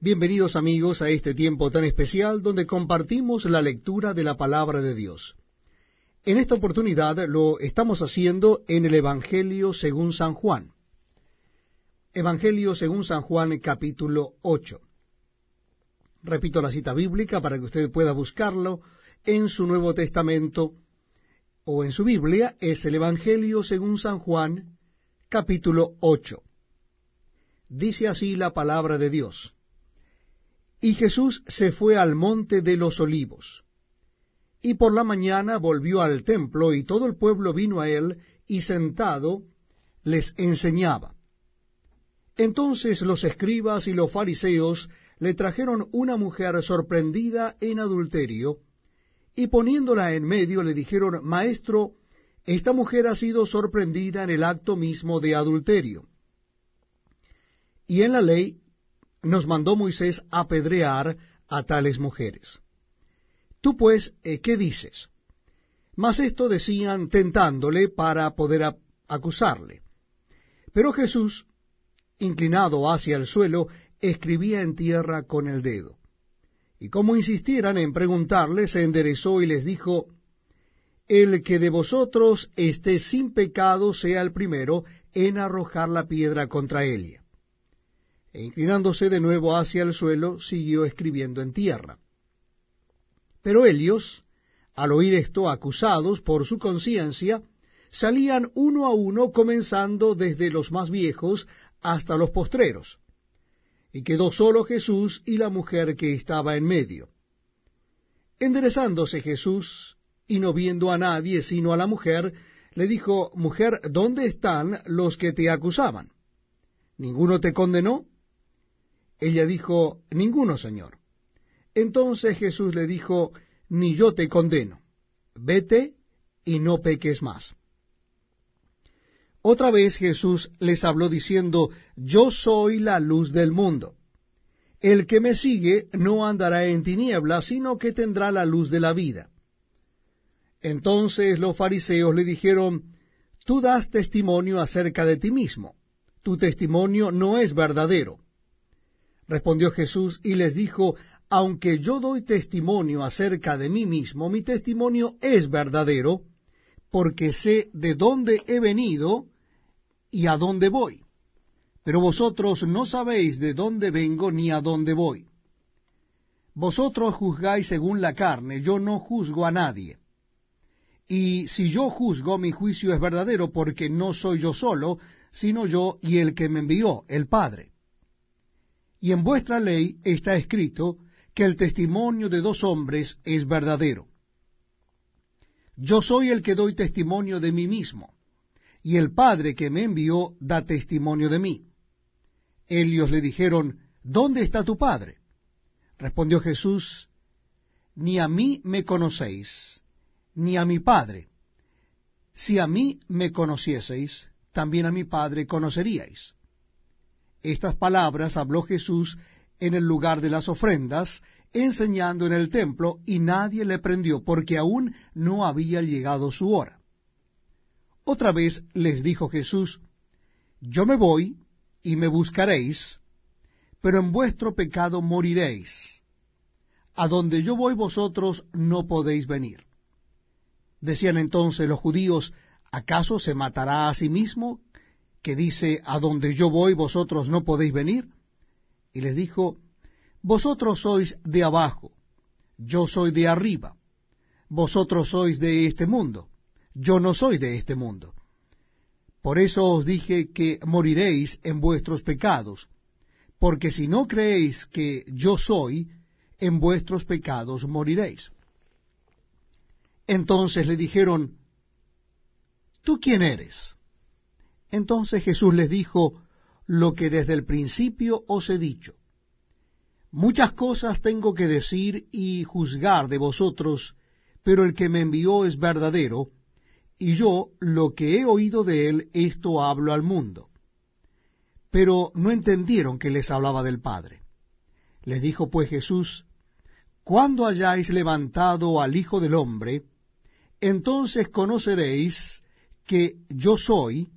Bienvenidos amigos a este tiempo tan especial donde compartimos la lectura de la palabra de Dios. En esta oportunidad lo estamos haciendo en el Evangelio según San Juan. Evangelio según San Juan capítulo 8. Repito la cita bíblica para que usted pueda buscarlo en su Nuevo Testamento o en su Biblia. Es el Evangelio según San Juan capítulo 8. Dice así la palabra de Dios. Y Jesús se fue al monte de los olivos. Y por la mañana volvió al templo, y todo el pueblo vino a él, y sentado les enseñaba. Entonces los escribas y los fariseos le trajeron una mujer sorprendida en adulterio, y poniéndola en medio le dijeron, Maestro, esta mujer ha sido sorprendida en el acto mismo de adulterio. Y en la ley nos mandó Moisés apedrear a tales mujeres. Tú pues, eh, ¿qué dices? Mas esto decían tentándole para poder acusarle. Pero Jesús, inclinado hacia el suelo, escribía en tierra con el dedo. Y como insistieran en preguntarle, se enderezó y les dijo, El que de vosotros esté sin pecado sea el primero en arrojar la piedra contra ella e inclinándose de nuevo hacia el suelo, siguió escribiendo en tierra. Pero ellos, al oír esto, acusados por su conciencia, salían uno a uno, comenzando desde los más viejos hasta los postreros. Y quedó solo Jesús y la mujer que estaba en medio. Enderezándose Jesús, y no viendo a nadie sino a la mujer, le dijo, Mujer, ¿dónde están los que te acusaban? ¿Ninguno te condenó? Ella dijo, Ninguno, Señor. Entonces Jesús le dijo, Ni yo te condeno. Vete y no peques más. Otra vez Jesús les habló diciendo, Yo soy la luz del mundo. El que me sigue no andará en tinieblas, sino que tendrá la luz de la vida. Entonces los fariseos le dijeron, Tú das testimonio acerca de ti mismo. Tu testimonio no es verdadero. Respondió Jesús y les dijo, aunque yo doy testimonio acerca de mí mismo, mi testimonio es verdadero, porque sé de dónde he venido y a dónde voy. Pero vosotros no sabéis de dónde vengo ni a dónde voy. Vosotros juzgáis según la carne, yo no juzgo a nadie. Y si yo juzgo, mi juicio es verdadero, porque no soy yo solo, sino yo y el que me envió, el Padre. Y en vuestra ley está escrito que el testimonio de dos hombres es verdadero. Yo soy el que doy testimonio de mí mismo, y el Padre que me envió da testimonio de mí. Ellos le dijeron, ¿Dónde está tu Padre? Respondió Jesús, Ni a mí me conocéis, ni a mi Padre. Si a mí me conocieseis, también a mi Padre conoceríais. Estas palabras habló Jesús en el lugar de las ofrendas, enseñando en el templo, y nadie le prendió, porque aún no había llegado su hora. Otra vez les dijo Jesús, Yo me voy, y me buscaréis, pero en vuestro pecado moriréis. A donde yo voy vosotros no podéis venir. Decían entonces los judíos, ¿acaso se matará a sí mismo que dice, a donde yo voy vosotros no podéis venir? Y les dijo, vosotros sois de abajo, yo soy de arriba, vosotros sois de este mundo, yo no soy de este mundo. Por eso os dije que moriréis en vuestros pecados, porque si no creéis que yo soy, en vuestros pecados moriréis. Entonces le dijeron, ¿tú quién eres? Entonces Jesús les dijo lo que desde el principio os he dicho. Muchas cosas tengo que decir y juzgar de vosotros, pero el que me envió es verdadero, y yo lo que he oído de él, esto hablo al mundo. Pero no entendieron que les hablaba del Padre. Les dijo pues Jesús, Cuando hayáis levantado al Hijo del Hombre, entonces conoceréis que yo soy,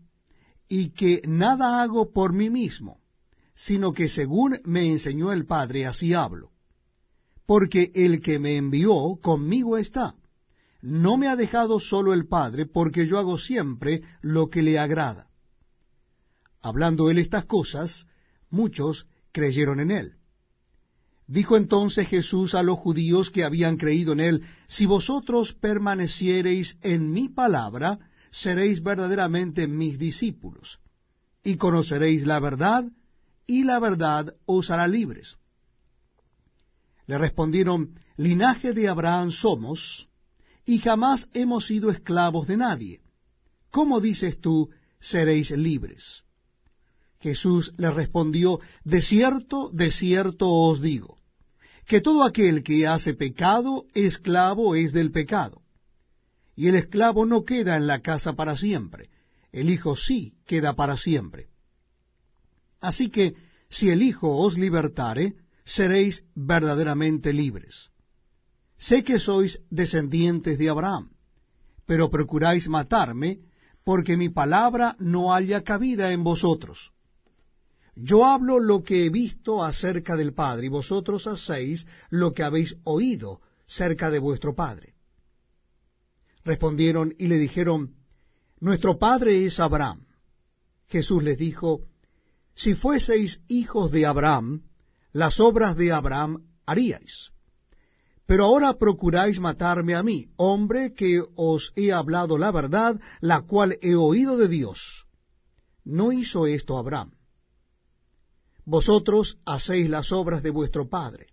y que nada hago por mí mismo, sino que según me enseñó el Padre, así hablo. Porque el que me envió conmigo está. No me ha dejado solo el Padre, porque yo hago siempre lo que le agrada. Hablando él estas cosas, muchos creyeron en él. Dijo entonces Jesús a los judíos que habían creído en él, Si vosotros permaneciereis en mi palabra, seréis verdaderamente mis discípulos, y conoceréis la verdad, y la verdad os hará libres. Le respondieron, Linaje de Abraham somos, y jamás hemos sido esclavos de nadie. ¿Cómo dices tú, seréis libres? Jesús le respondió, De cierto, de cierto os digo, que todo aquel que hace pecado, esclavo es del pecado y el esclavo no queda en la casa para siempre, el Hijo sí queda para siempre. Así que, si el Hijo os libertare, seréis verdaderamente libres. Sé que sois descendientes de Abraham, pero procuráis matarme, porque mi palabra no haya cabida en vosotros. Yo hablo lo que he visto acerca del Padre, y vosotros hacéis lo que habéis oído cerca de vuestro Padre. Respondieron y le dijeron, Nuestro padre es Abraham. Jesús les dijo, Si fueseis hijos de Abraham, las obras de Abraham haríais. Pero ahora procuráis matarme a mí, hombre que os he hablado la verdad, la cual he oído de Dios. No hizo esto Abraham. Vosotros hacéis las obras de vuestro padre.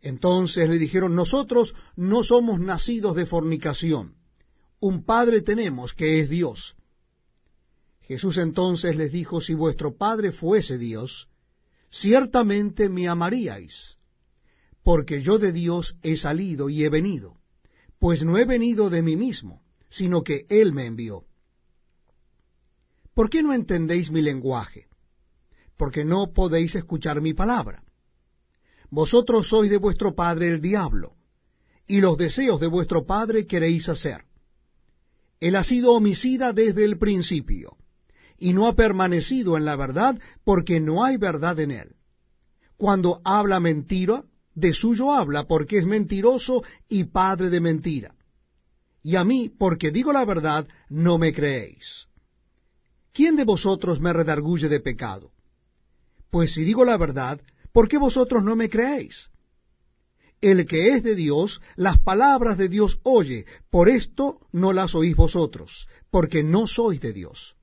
Entonces le dijeron, nosotros no somos nacidos de fornicación un Padre tenemos que es Dios. Jesús entonces les dijo, si vuestro Padre fuese Dios, ciertamente me amaríais, porque yo de Dios he salido y he venido, pues no he venido de mí mismo, sino que Él me envió. ¿Por qué no entendéis mi lenguaje? Porque no podéis escuchar mi palabra. Vosotros sois de vuestro padre el diablo, y los deseos de vuestro padre queréis hacer. Él ha sido homicida desde el principio, y no ha permanecido en la verdad porque no hay verdad en él. Cuando habla mentira, de suyo habla porque es mentiroso y padre de mentira. Y a mí, porque digo la verdad, no me creéis. ¿Quién de vosotros me redarguye de pecado? Pues si digo la verdad, ¿por qué vosotros no me creéis? El que es de Dios, las palabras de Dios oye, por esto no las oís vosotros, porque no sois de Dios.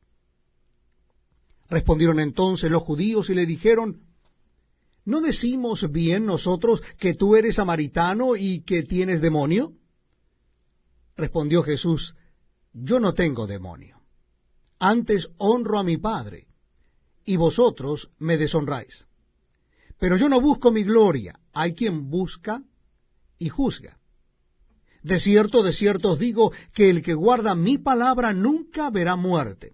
Respondieron entonces los judíos y le dijeron, ¿no decimos bien nosotros que tú eres samaritano y que tienes demonio? Respondió Jesús, yo no tengo demonio, antes honro a mi Padre, y vosotros me deshonráis. Pero yo no busco mi gloria, hay quien busca y juzga. De cierto, de cierto os digo que el que guarda mi palabra nunca verá muerte.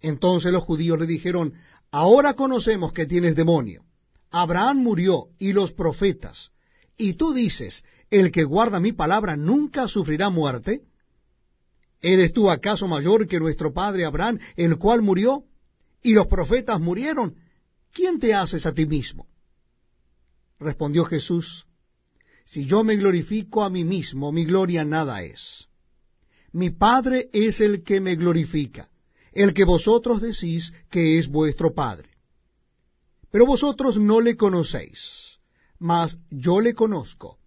Entonces los judíos le dijeron, ahora conocemos que tienes demonio. Abraham murió y los profetas. Y tú dices, el que guarda mi palabra nunca sufrirá muerte. ¿Eres tú acaso mayor que nuestro padre Abraham, el cual murió? Y los profetas murieron. ¿Quién te haces a ti mismo? Respondió Jesús, si yo me glorifico a mí mismo, mi gloria nada es. Mi Padre es el que me glorifica, el que vosotros decís que es vuestro Padre. Pero vosotros no le conocéis, mas yo le conozco.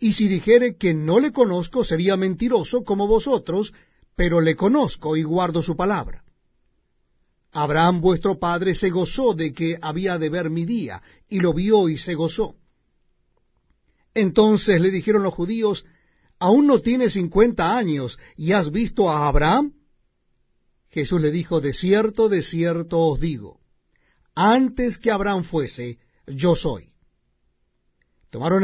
Y si dijere que no le conozco, sería mentiroso como vosotros, pero le conozco y guardo su palabra. Abraham vuestro padre se gozó de que había de ver mi día, y lo vio y se gozó. Entonces le dijeron los judíos, ¿aún no tienes cincuenta años y has visto a Abraham? Jesús le dijo, de cierto, de cierto os digo, antes que Abraham fuese, yo soy. Tomaron